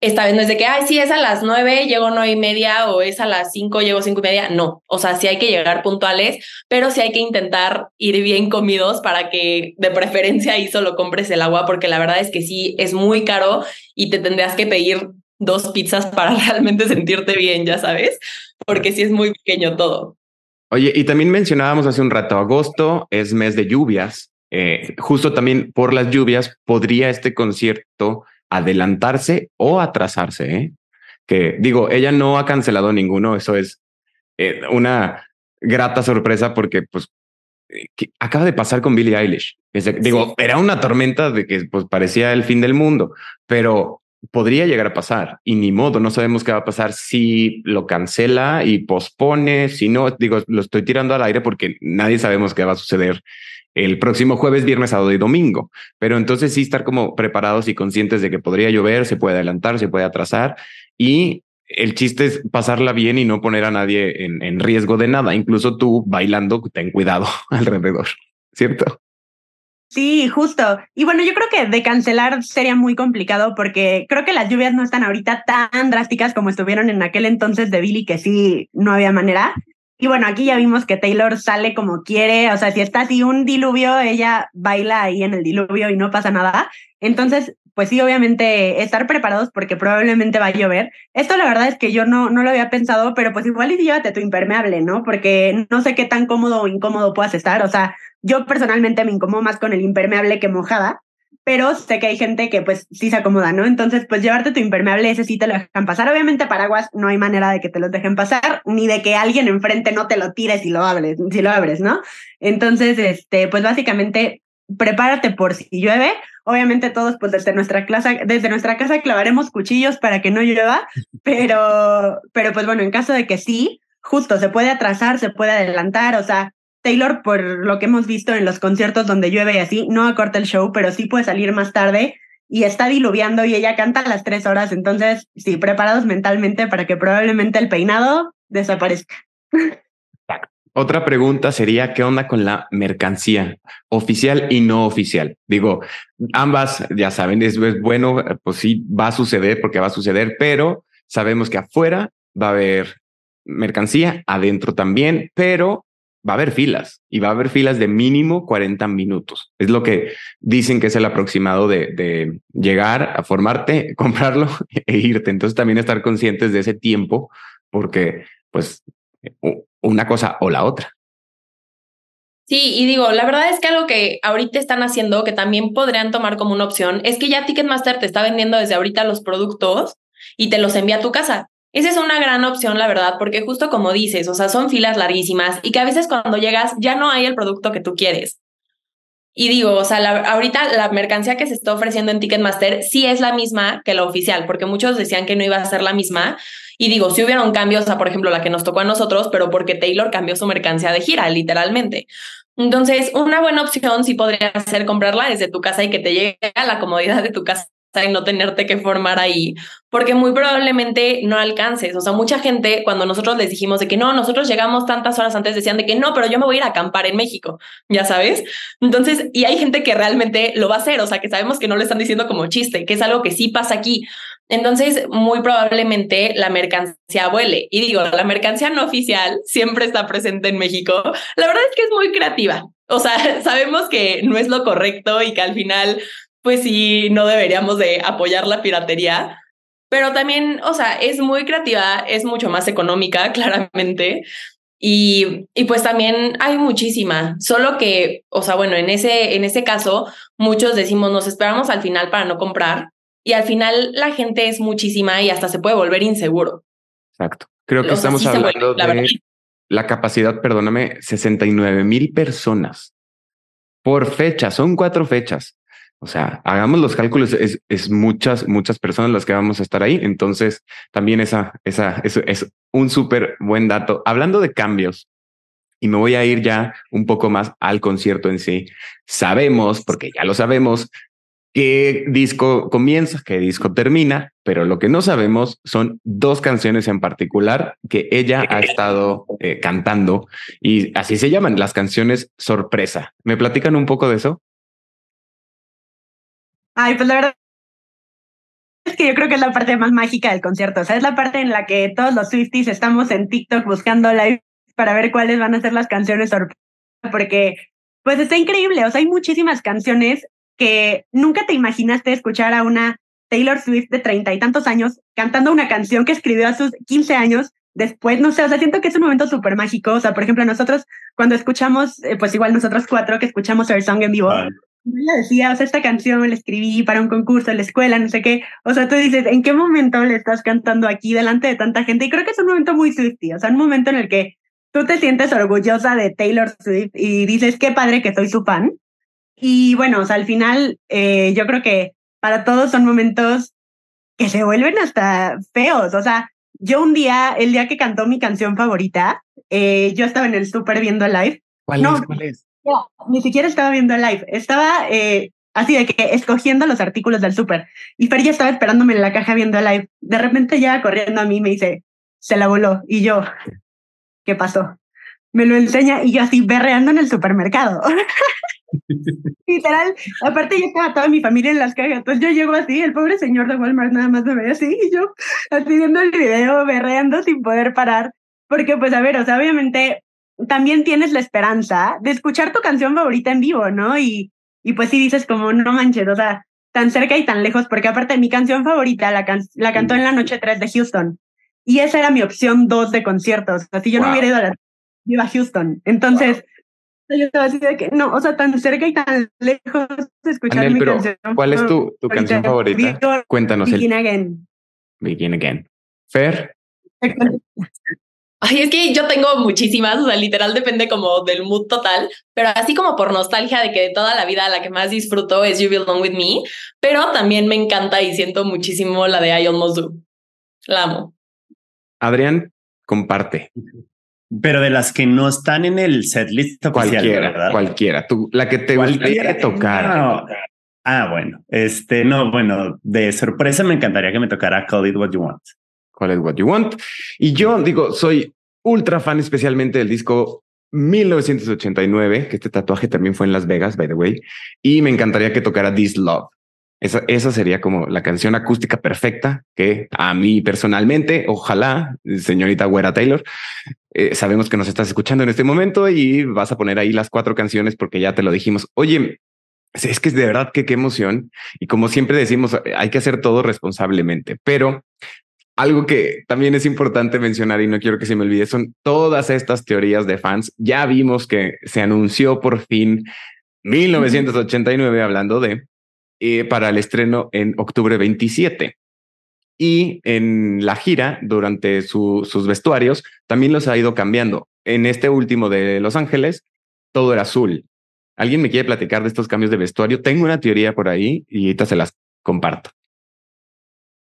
S6: esta vez no es de que, ay, sí, es a las nueve, llego nueve y media o es a las cinco, llego cinco y media. No, o sea, sí hay que llegar puntuales, pero sí hay que intentar ir bien comidos para que de preferencia ahí solo compres el agua, porque la verdad es que sí es muy caro y te tendrías que pedir dos pizzas para realmente sentirte bien, ya sabes, porque sí es muy pequeño todo.
S3: Oye, y también mencionábamos hace un rato, agosto es mes de lluvias. Eh, justo también por las lluvias podría este concierto adelantarse o atrasarse. ¿eh? Que digo, ella no ha cancelado ninguno. Eso es eh, una grata sorpresa porque pues acaba de pasar con Billie Eilish. digo, era una tormenta de que pues parecía el fin del mundo, pero podría llegar a pasar y ni modo, no sabemos qué va a pasar si lo cancela y pospone, si no, digo, lo estoy tirando al aire porque nadie sabemos qué va a suceder el próximo jueves, viernes, sábado y domingo. Pero entonces sí estar como preparados y conscientes de que podría llover, se puede adelantar, se puede atrasar y el chiste es pasarla bien y no poner a nadie en, en riesgo de nada. Incluso tú bailando, ten cuidado alrededor, ¿cierto?
S5: Sí, justo. Y bueno, yo creo que de cancelar sería muy complicado porque creo que las lluvias no están ahorita tan drásticas como estuvieron en aquel entonces de Billy, que sí, no había manera. Y bueno, aquí ya vimos que Taylor sale como quiere, o sea, si está así un diluvio, ella baila ahí en el diluvio y no pasa nada. Entonces, pues sí, obviamente estar preparados porque probablemente va a llover. Esto la verdad es que yo no, no lo había pensado, pero pues igual y llévate tu impermeable, ¿no? Porque no sé qué tan cómodo o incómodo puedas estar. O sea, yo personalmente me incomodo más con el impermeable que mojada, pero sé que hay gente que pues sí se acomoda, ¿no? Entonces, pues llevarte tu impermeable, ese sí te lo dejan pasar. Obviamente paraguas no hay manera de que te los dejen pasar, ni de que alguien enfrente no te lo tires y lo abres, si lo abres, ¿no? Entonces, este, pues básicamente prepárate por si llueve. Obviamente todos, pues desde nuestra clase, desde nuestra casa clavaremos cuchillos para que no llueva, pero, pero pues bueno, en caso de que sí, justo se puede atrasar, se puede adelantar, o sea, Taylor, por lo que hemos visto en los conciertos donde llueve y así, no acorta el show, pero sí puede salir más tarde y está diluviando y ella canta a las tres horas. Entonces, sí, preparados mentalmente para que probablemente el peinado desaparezca.
S3: Otra pregunta sería, ¿qué onda con la mercancía oficial y no oficial? Digo, ambas, ya saben, es, bueno, pues sí, va a suceder porque va a suceder, pero sabemos que afuera va a haber mercancía, adentro también, pero va a haber filas y va a haber filas de mínimo 40 minutos. Es lo que dicen que es el aproximado de, de, llegar a formarte, comprarlo e irte. Entonces también estar conscientes de ese tiempo porque pues una cosa o la otra.
S6: Sí, y digo, la verdad es que algo que ahorita están haciendo, que también podrían tomar como una opción, es que ya Ticketmaster te está vendiendo desde ahorita los productos y te los envía a tu casa. Esa es una gran opción, la verdad, porque justo como dices, o sea, son filas larguísimas y que a veces cuando llegas ya no hay el producto que tú quieres. Y digo, o sea, ahorita la mercancía que se está ofreciendo en Ticketmaster sí es la misma que la oficial, porque muchos decían que no iba a ser la misma. Y digo, si hubiera un cambio, o sea, por ejemplo, la que nos tocó a nosotros, pero porque Taylor cambió su mercancía de gira, literalmente. Entonces, una buena opción sí podría ser comprarla desde tu casa y que te llegue a la comodidad de tu casa y no tenerte que formar ahí, porque muy probablemente no alcances. O sea, mucha gente, cuando nosotros les dijimos de que no, nosotros llegamos tantas horas antes, decían de que no, pero yo me voy a ir a acampar en México, ya sabes. Entonces, y hay gente que realmente lo va a hacer, o sea, que sabemos que no lo están diciendo como chiste, que es algo que sí pasa aquí. Entonces, muy probablemente la mercancía vuele. Y digo, la mercancía no oficial siempre está presente en México. La verdad es que es muy creativa. O sea, sabemos que no es lo correcto y que al final pues sí, no deberíamos de apoyar la piratería, pero también, o sea, es muy creativa, es mucho más económica, claramente. Y, y pues también hay muchísima, solo que, o sea, bueno, en ese, en ese caso, muchos decimos, nos esperamos al final para no comprar, y al final la gente es muchísima y hasta se puede volver inseguro.
S3: Exacto. Creo que estamos hablando de la capacidad, perdóname, 69 mil personas por fecha, son cuatro fechas. O sea, hagamos los cálculos, es, es, muchas, muchas personas las que vamos a estar ahí. Entonces, también esa, esa, eso es un súper buen dato. Hablando de cambios, y me voy a ir ya un poco más al concierto en sí. Sabemos, porque ya lo sabemos, qué disco comienza, qué disco termina, pero lo que no sabemos son dos canciones en particular que ella ha estado eh, cantando y así se llaman las canciones sorpresa. ¿Me platican un poco de eso?
S5: Ay, pues la verdad es que yo creo que es la parte más mágica del concierto. O sea, es la parte en la que todos los Swifties estamos en TikTok buscando live para ver cuáles van a ser las canciones sorpresa, porque pues está increíble. O sea, hay muchísimas canciones que nunca te imaginaste escuchar a una Taylor Swift de treinta y tantos años cantando una canción que escribió a sus 15 años después, no sé, o sea, siento que es un momento súper mágico. O sea, por ejemplo, nosotros cuando escuchamos, eh, pues igual nosotros cuatro que escuchamos Her Song en vivo, yo decía, o sea, esta canción la escribí para un concurso en la escuela, no sé qué. O sea, tú dices, ¿en qué momento le estás cantando aquí delante de tanta gente? Y creo que es un momento muy Swifty, o sea, un momento en el que tú te sientes orgullosa de Taylor Swift y dices, qué padre que soy su fan. Y bueno, o sea, al final, eh, yo creo que para todos son momentos que se vuelven hasta feos. O sea, yo un día, el día que cantó mi canción favorita, eh, yo estaba en el súper viendo el live.
S3: ¿Cuál es? ¿Cuál es?
S5: ni siquiera estaba viendo el live. Estaba eh, así de que escogiendo los artículos del súper. Y Fer ya estaba esperándome en la caja viendo el live. De repente ya corriendo a mí me dice, se la voló. Y yo, ¿qué pasó? Me lo enseña y yo así berreando en el supermercado. Literal, aparte yo estaba toda mi familia en las cajas, entonces yo llego así, el pobre señor de Walmart nada más me ve así y yo así viendo el video, berreando sin poder parar, porque pues a ver, o sea, obviamente también tienes la esperanza de escuchar tu canción favorita en vivo, ¿no? Y, y pues sí dices como, no manches, o sea, tan cerca y tan lejos, porque aparte mi canción favorita la, la cantó en la noche 3 de Houston. Y esa era mi opción 2 de conciertos. Así yo no hubiera ido a la iba a Houston. Entonces, yo estaba así de que, no, o sea, tan cerca y tan lejos de escuchar mi canción.
S3: ¿Cuál es tu, tu canción favorita? Cuéntanos.
S5: Begin Again.
S3: Begin Again. Fer.
S6: Ay, es que yo tengo muchísimas, o sea, literal depende como del mood total, pero así como por nostalgia de que de toda la vida la que más disfruto es You Belong With Me, pero también me encanta y siento muchísimo la de I Almost Do. La amo.
S3: Adrián, comparte.
S4: Pero de las que no están en el setlist
S3: cualquiera, ¿verdad? cualquiera. Tú, la que te gustaría tocar.
S4: Ah, bueno, este, no, bueno, de sorpresa me encantaría que me tocara Call It What You Want.
S3: Call It What You Want. Y yo digo, soy ultra fan especialmente del disco 1989, que este tatuaje también fue en Las Vegas, by the way, y me encantaría que tocara This Love. Esa, esa sería como la canción acústica perfecta que a mí personalmente, ojalá, señorita Güera Taylor, eh, sabemos que nos estás escuchando en este momento y vas a poner ahí las cuatro canciones porque ya te lo dijimos. Oye, es que es de verdad que qué emoción. Y como siempre decimos, hay que hacer todo responsablemente, pero algo que también es importante mencionar y no quiero que se me olvide son todas estas teorías de fans. Ya vimos que se anunció por fin 1989 hablando de eh, para el estreno en octubre 27. Y en la gira, durante sus vestuarios, también los ha ido cambiando. En este último de Los Ángeles, todo era azul. ¿Alguien me quiere platicar de estos cambios de vestuario? Tengo una teoría por ahí y ahorita se las comparto.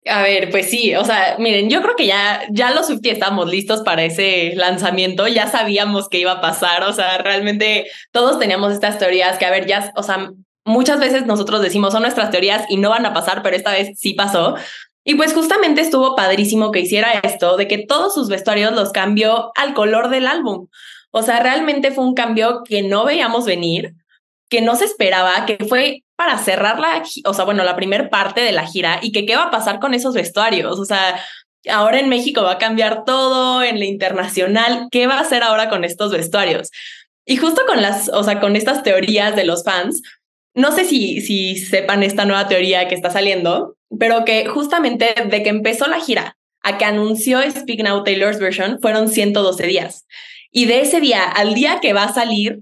S6: A ver, pues sí, o sea, miren, yo creo que ya, ya los Swifties estábamos listos para ese lanzamiento, ya sabíamos que iba a pasar, o sea, realmente todos teníamos estas teorías que, a ver, ya, o sea, muchas veces nosotros decimos son nuestras teorías y no van a pasar, pero esta vez sí pasó. Y pues justamente estuvo padrísimo que hiciera esto, de que todos sus vestuarios los cambió al color del álbum. O sea, realmente fue un cambio que no veíamos venir, que no se esperaba, que fue para cerrar la, o sea, bueno, la primera parte de la gira y que qué va a pasar con esos vestuarios. O sea, ahora en México va a cambiar todo, en la internacional, ¿qué va a hacer ahora con estos vestuarios? Y justo con las, o sea, con estas teorías de los fans, no sé si, si sepan esta nueva teoría que está saliendo, pero que justamente de que empezó la gira a que anunció Speak Now Taylor's version fueron 112 días. Y de ese día al día que va a salir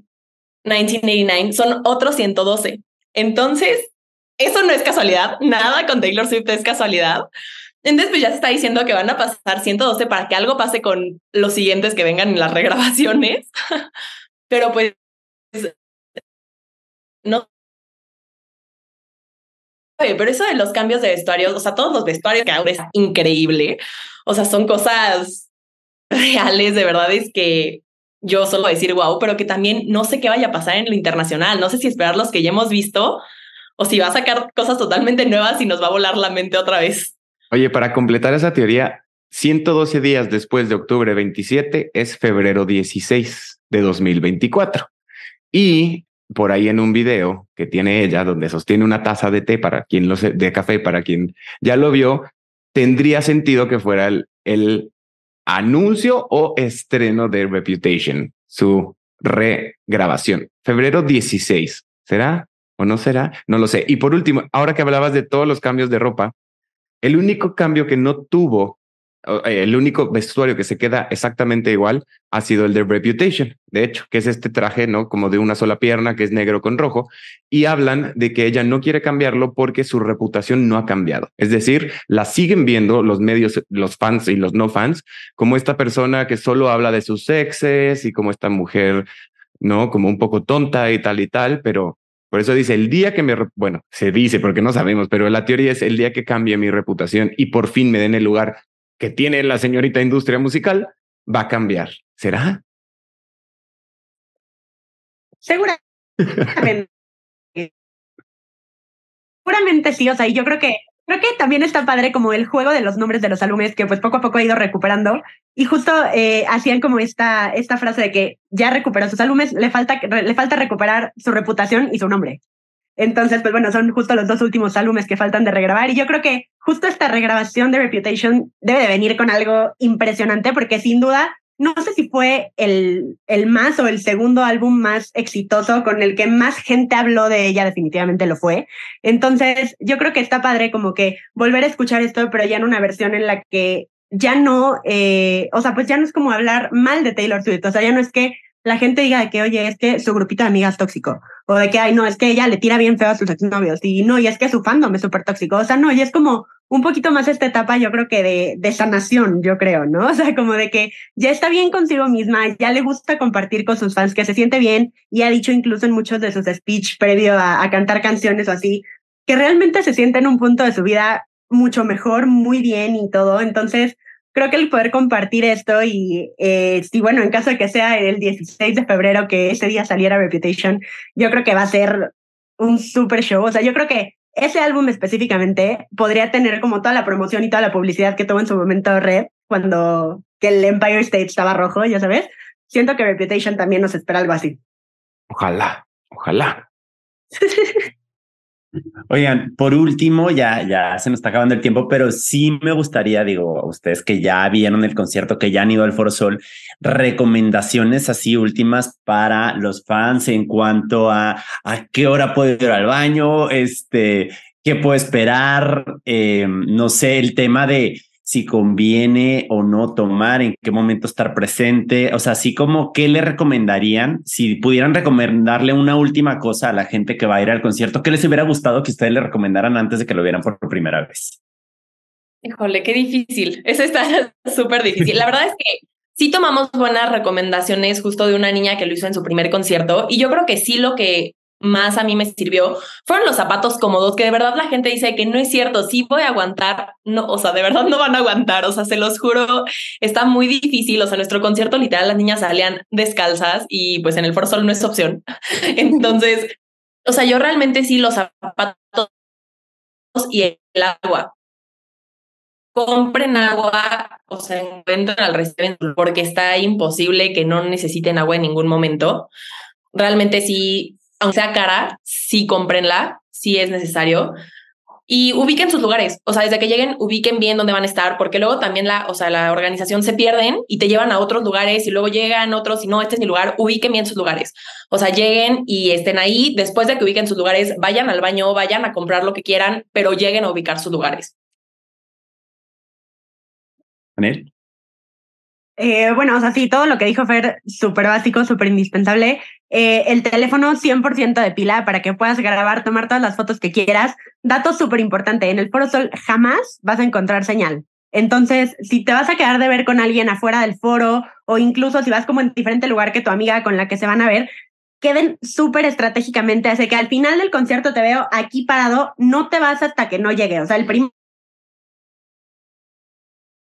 S6: 1989 son otros 112. Entonces, eso no es casualidad, nada con Taylor Swift es casualidad. Entonces, pues ya se está diciendo que van a pasar 112 para que algo pase con los siguientes que vengan en las regrabaciones. Pero pues no pero eso de los cambios de vestuarios, o sea, todos los vestuarios que ahora es increíble. O sea, son cosas reales, de verdad es que yo solo decir wow, pero que también no sé qué vaya a pasar en lo internacional. No sé si esperar los que ya hemos visto o si va a sacar cosas totalmente nuevas y nos va a volar la mente otra vez.
S3: Oye, para completar esa teoría, 112 días después de octubre 27 es febrero 16 de 2024. Y por ahí en un video que tiene ella, donde sostiene una taza de té para quien lo sé, de café para quien ya lo vio, tendría sentido que fuera el, el anuncio o estreno de Reputation, su regrabación. Febrero 16. ¿Será o no será? No lo sé. Y por último, ahora que hablabas de todos los cambios de ropa, el único cambio que no tuvo el único vestuario que se queda exactamente igual ha sido el de Reputation, de hecho, que es este traje, ¿no? Como de una sola pierna, que es negro con rojo, y hablan de que ella no quiere cambiarlo porque su reputación no ha cambiado. Es decir, la siguen viendo los medios, los fans y los no fans, como esta persona que solo habla de sus exes y como esta mujer, ¿no? Como un poco tonta y tal y tal, pero por eso dice, el día que me, bueno, se dice porque no sabemos, pero la teoría es el día que cambie mi reputación y por fin me den el lugar que tiene la señorita industria musical va a cambiar. ¿Será?
S5: Seguramente. Seguramente sí, o sea, y yo creo que creo que también está padre como el juego de los nombres de los álbumes que pues poco a poco ha ido recuperando y justo eh, hacían como esta, esta frase de que ya recuperó sus álbumes, le falta, le falta recuperar su reputación y su nombre. Entonces, pues bueno, son justo los dos últimos álbumes que faltan de regrabar y yo creo que justo esta regrabación de Reputation debe de venir con algo impresionante porque sin duda, no sé si fue el, el más o el segundo álbum más exitoso con el que más gente habló de ella, definitivamente lo fue. Entonces, yo creo que está padre como que volver a escuchar esto, pero ya en una versión en la que ya no, eh, o sea, pues ya no es como hablar mal de Taylor Swift, o sea, ya no es que la gente diga que, oye, es que su grupito de amigas tóxico, o de que, ay, no, es que ella le tira bien feo a sus exnovios, y no, y es que su fandom es súper tóxico, o sea, no, y es como un poquito más esta etapa, yo creo que de, de sanación, yo creo, ¿no? O sea, como de que ya está bien consigo misma, ya le gusta compartir con sus fans, que se siente bien, y ha dicho incluso en muchos de sus speech previo a, a cantar canciones o así, que realmente se siente en un punto de su vida mucho mejor, muy bien y todo, entonces creo que el poder compartir esto y eh, bueno, en caso de que sea el 16 de febrero que ese día saliera Reputation, yo creo que va a ser un super show. O sea, yo creo que ese álbum específicamente podría tener como toda la promoción y toda la publicidad que tuvo en su momento Red cuando que el Empire State estaba rojo, ya sabes. Siento que Reputation también nos espera algo así.
S3: Ojalá, ojalá.
S4: Oigan, por último, ya, ya se nos está acabando el tiempo, pero sí me gustaría, digo, a ustedes que ya vieron el concierto, que ya han ido al Foro Sol, recomendaciones así últimas para los fans en cuanto a a qué hora puedo ir al baño, este, qué puedo esperar, eh, no sé, el tema de si conviene o no tomar, en qué momento estar presente, o sea, así como qué le recomendarían, si pudieran recomendarle una última cosa a la gente que va a ir al concierto, ¿qué les hubiera gustado que ustedes le recomendaran antes de que lo vieran por primera vez?
S6: Híjole, qué difícil. Eso está súper difícil. La verdad es que sí tomamos buenas recomendaciones justo de una niña que lo hizo en su primer concierto y yo creo que sí lo que más a mí me sirvió fueron los zapatos cómodos, que de verdad la gente dice que no es cierto, sí voy a aguantar, no, o sea, de verdad no van a aguantar, o sea, se los juro, está muy difícil, o sea, nuestro concierto literal las niñas salían descalzas y pues en el Foro Sol no es opción. Entonces, o sea, yo realmente sí los zapatos y el agua. Compren agua, o sea, encuentren al restaurante porque está imposible que no necesiten agua en ningún momento. Realmente sí, aunque sea cara, sí cómprenla, si es necesario. Y ubiquen sus lugares, o sea, desde que lleguen, ubiquen bien dónde van a estar, porque luego también la, o sea, la organización se pierden y te llevan a otros lugares y luego llegan otros y no, este es mi lugar, ubiquen bien sus lugares. O sea, lleguen y estén ahí, después de que ubiquen sus lugares, vayan al baño, vayan a comprar lo que quieran, pero lleguen a ubicar sus lugares.
S4: Anel.
S5: Eh, bueno, o sea, sí, todo lo que dijo Fer, súper básico, súper indispensable. Eh, el teléfono 100% de pila para que puedas grabar, tomar todas las fotos que quieras. Dato súper importante, en el Foro Sol jamás vas a encontrar señal. Entonces, si te vas a quedar de ver con alguien afuera del foro o incluso si vas como en diferente lugar que tu amiga con la que se van a ver, queden súper estratégicamente, así que al final del concierto te veo aquí parado, no te vas hasta que no llegue. O sea, el llegue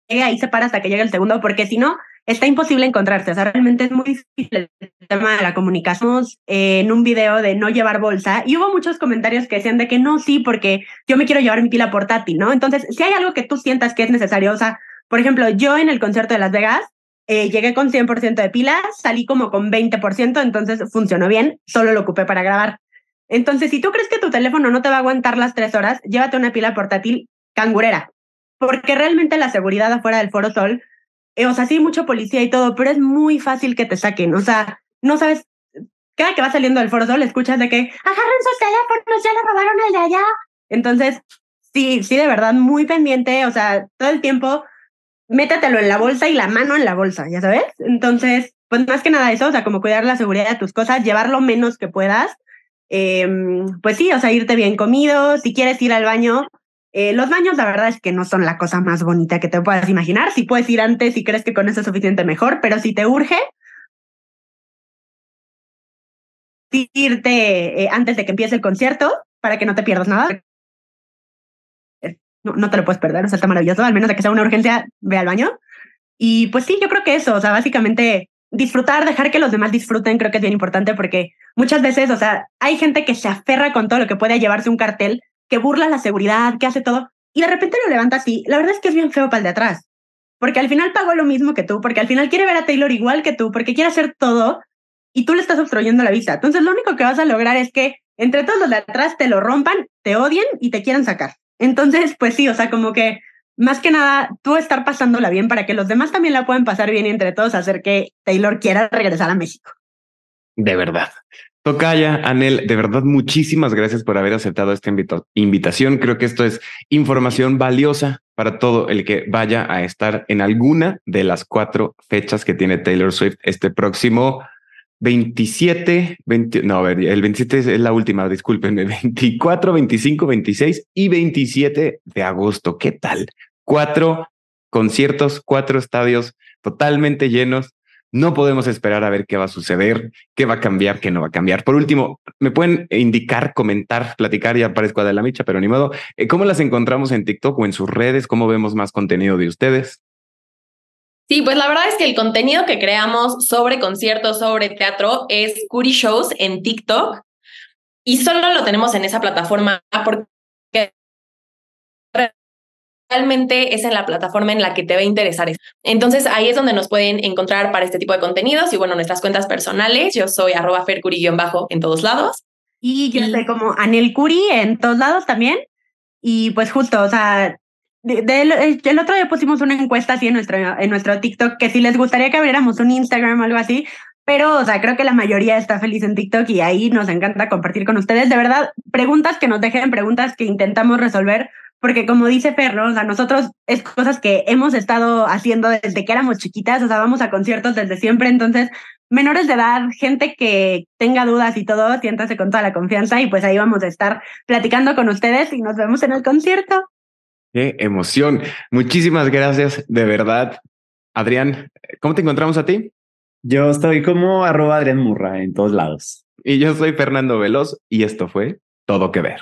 S5: ahí se para hasta que llegue el segundo, porque si no, está imposible encontrarse. O sea, realmente es muy difícil el tema de la comunicación. Eh, en un video de no llevar bolsa y hubo muchos comentarios que decían de que no, sí, porque yo me quiero llevar mi pila portátil, ¿no? Entonces, si hay algo que tú sientas que es necesario, o sea, por ejemplo, yo en el concierto de Las Vegas eh, llegué con 100% de pila, salí como con 20%, entonces funcionó bien, solo lo ocupé para grabar. Entonces, si tú crees que tu teléfono no te va a aguantar las tres horas, llévate una pila portátil cangurera, porque realmente la seguridad afuera del Foro Sol, eh, o sea, sí, mucho policía y todo, pero es muy fácil que te saquen, o sea, no sabes, cada que vas saliendo del Foro Sol escuchas de que agarren sus teléfonos, ya le robaron el de allá. Entonces, sí, sí, de verdad, muy pendiente, o sea, todo el tiempo, métetelo en la bolsa y la mano en la bolsa, ¿ya sabes? Entonces, pues más que nada eso, o sea, como cuidar la seguridad de tus cosas, llevar lo menos que puedas. Eh, pues sí, o sea, irte bien comido, si quieres ir al baño, eh, los baños, la verdad es que no son la cosa más bonita que te puedas imaginar. Si puedes ir antes y crees que con eso es suficiente, mejor, pero si te urge, irte eh, antes de que empiece el concierto para que no te pierdas nada. No, no te lo puedes perder, o sea, está maravilloso, al menos de que sea una urgencia, ve al baño. Y pues sí, yo creo que eso, o sea, básicamente disfrutar, dejar que los demás disfruten, creo que es bien importante porque muchas veces, o sea, hay gente que se aferra con todo lo que puede llevarse un cartel que burla la seguridad, que hace todo. y de repente lo levanta así, la verdad es que es bien feo para el de atrás, porque al final pagó lo mismo que tú, porque al final quiere ver a Taylor igual que tú, porque quiere hacer todo y tú le estás obstruyendo la vista. Entonces lo único que vas a lograr es que entre todos los de atrás te lo rompan, te odien y te quieran sacar. Entonces, pues sí, o sea, como que más que nada tú estar pasándola bien para que los demás también la puedan pasar bien y entre todos hacer que Taylor quiera regresar a México.
S3: De verdad. Tocaya, Anel, de verdad, muchísimas gracias por haber aceptado esta invitación. Creo que esto es información valiosa para todo el que vaya a estar en alguna de las cuatro fechas que tiene Taylor Swift este próximo 27, 20, no, a ver, el 27 es la última, discúlpenme, 24, 25, 26 y 27 de agosto. ¿Qué tal? Cuatro conciertos, cuatro estadios totalmente llenos. No podemos esperar a ver qué va a suceder, qué va a cambiar, qué no va a cambiar. Por último, me pueden indicar, comentar, platicar, ya parezco de la micha, pero ni modo. Eh, ¿Cómo las encontramos en TikTok o en sus redes? ¿Cómo vemos más contenido de ustedes?
S6: Sí, pues la verdad es que el contenido que creamos sobre conciertos, sobre teatro, es Curi Shows en TikTok y solo lo tenemos en esa plataforma porque realmente es en la plataforma en la que te va a interesar. Entonces ahí es donde nos pueden encontrar para este tipo de contenidos y bueno, nuestras cuentas personales. Yo soy arroba fercuri-bajo en todos lados.
S5: Y yo soy como Anel Curi en todos lados también. Y pues justo, o sea, eh, el otro día pusimos una encuesta así en nuestro, en nuestro TikTok que si les gustaría que abriéramos un Instagram o algo así, pero, o sea, creo que la mayoría está feliz en TikTok y ahí nos encanta compartir con ustedes. De verdad, preguntas que nos dejen, preguntas que intentamos resolver, porque como dice Ferro, o sea, nosotros es cosas que hemos estado haciendo desde que éramos chiquitas, o sea, vamos a conciertos desde siempre, entonces, menores de edad, gente que tenga dudas y todo, siéntase con toda la confianza y pues ahí vamos a estar platicando con ustedes y nos vemos en el concierto.
S3: Qué emoción. Muchísimas gracias, de verdad. Adrián, ¿cómo te encontramos a ti?
S4: Yo estoy como arroba Adrián Murra en todos lados.
S3: Y yo soy Fernando Veloz y esto fue Todo que Ver.